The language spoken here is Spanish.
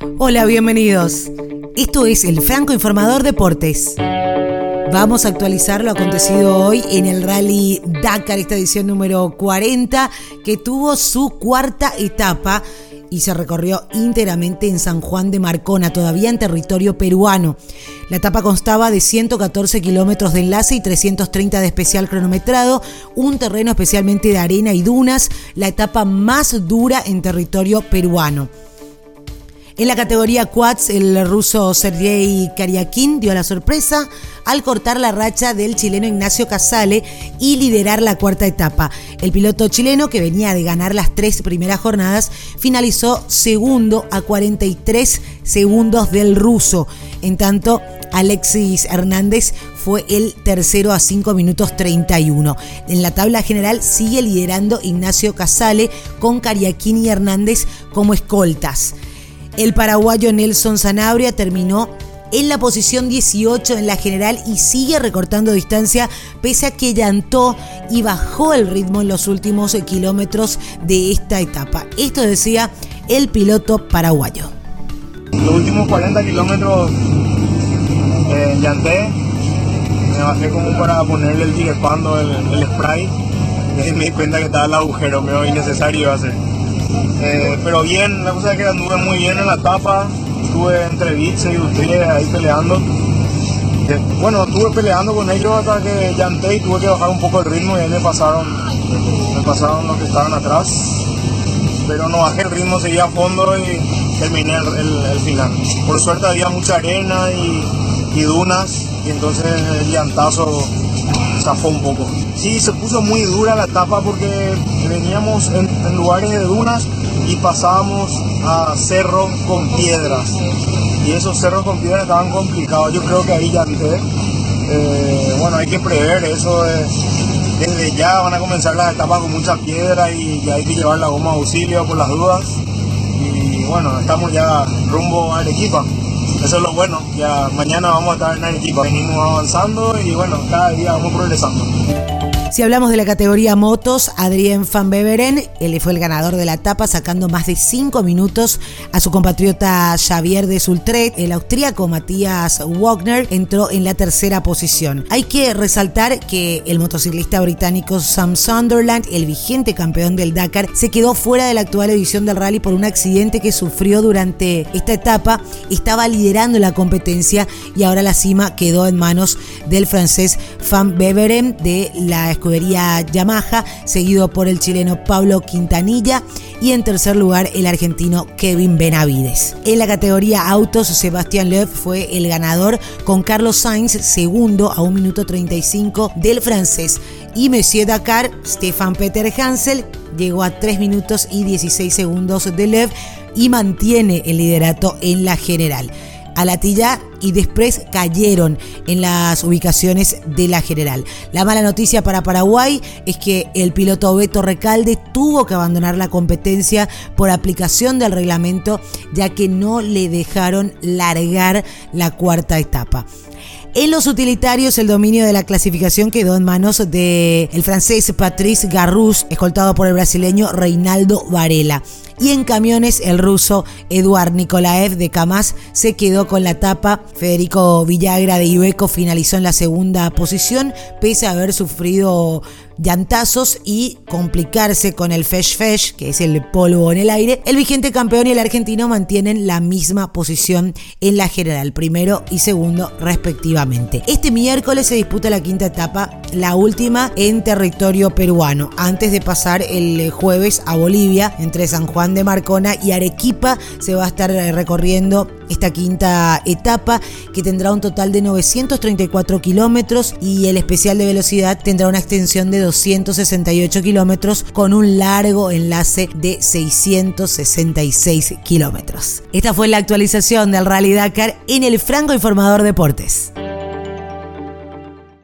Hola, bienvenidos. Esto es el Franco Informador Deportes. Vamos a actualizar lo acontecido hoy en el Rally Dakar, esta edición número 40, que tuvo su cuarta etapa y se recorrió íntegramente en San Juan de Marcona, todavía en territorio peruano. La etapa constaba de 114 kilómetros de enlace y 330 de especial cronometrado, un terreno especialmente de arena y dunas, la etapa más dura en territorio peruano. En la categoría quads, el ruso Sergei Karyakin dio la sorpresa al cortar la racha del chileno Ignacio Casale y liderar la cuarta etapa. El piloto chileno, que venía de ganar las tres primeras jornadas, finalizó segundo a 43 segundos del ruso. En tanto, Alexis Hernández fue el tercero a 5 minutos 31. En la tabla general sigue liderando Ignacio Casale con Cariaquín y Hernández como escoltas. El paraguayo Nelson Zanabria terminó en la posición 18 en la general y sigue recortando distancia pese a que llantó y bajó el ritmo en los últimos kilómetros de esta etapa. Esto decía el piloto paraguayo. Los últimos 40 kilómetros eh, llanté, me bajé como para ponerle el tigepando, el, spray, y me di cuenta que estaba el agujero, me innecesario hacer. Eh, pero bien, la cosa es que anduve muy bien en la etapa, estuve entre Vitze y Utrier ahí peleando. Bueno, estuve peleando con ellos hasta que llanté y tuve que bajar un poco el ritmo y ahí me pasaron, me pasaron los que estaban atrás. Pero no bajé el ritmo, seguía a fondo y terminé el, final. Por suerte había mucha arena y, dunas y entonces el llantazo zafó un poco. Sí, se puso muy dura la etapa porque veníamos en, lugares de dunas y pasábamos a cerros con piedras. Y esos cerros con piedras estaban complicados. Yo creo que ahí ya eh, bueno, hay que prever eso. desde ya van a comenzar las etapas con mucha piedra y, hay que llevar la goma de auxilio por las dudas. Y bueno, estamos ya rumbo a Arequipa. Eso es lo bueno, ya mañana vamos a estar en Arequipa. Venimos avanzando y bueno, cada día vamos progresando. Si hablamos de la categoría motos, Adrien van Beveren, él fue el ganador de la etapa sacando más de 5 minutos a su compatriota Xavier de Sultret. El austríaco Matías Wagner entró en la tercera posición. Hay que resaltar que el motociclista británico Sam Sunderland, el vigente campeón del Dakar, se quedó fuera de la actual edición del rally por un accidente que sufrió durante esta etapa. Estaba liderando la competencia y ahora la cima quedó en manos del francés Van Beveren de la escudería Yamaha, seguido por el chileno Pablo Quintanilla y en tercer lugar el argentino Kevin Benavides. En la categoría autos, Sebastián Loeb fue el ganador con Carlos Sainz segundo a 1 minuto 35 del francés y Monsieur Dakar, Stefan Peter Hansel llegó a 3 minutos y 16 segundos de Loeb y mantiene el liderato en la general. Alatilla y después cayeron en las ubicaciones de la general. La mala noticia para Paraguay es que el piloto Beto Recalde tuvo que abandonar la competencia por aplicación del reglamento ya que no le dejaron largar la cuarta etapa. En los utilitarios, el dominio de la clasificación quedó en manos del el francés Patrice Garrus, escoltado por el brasileño Reinaldo Varela y en camiones el ruso Eduard Nikolaev de Kamaz se quedó con la tapa. Federico Villagra de Ibeco finalizó en la segunda posición pese a haber sufrido llantazos y complicarse con el Fesh Fesh, que es el polvo en el aire, el vigente campeón y el argentino mantienen la misma posición en la general, primero y segundo respectivamente. Este miércoles se disputa la quinta etapa, la última en territorio peruano, antes de pasar el jueves a Bolivia, entre San De Marcona y Arequipa, se va a estar recorriendo esta quinta etapa que tendrá un total de 934 kilómetros y el especial de velocidad tendrá una extensión de 268 kilómetros con un largo enlace de 666 kilómetros. Esta fue la actualización del Rally Dakar en el Franco Informador Deportes.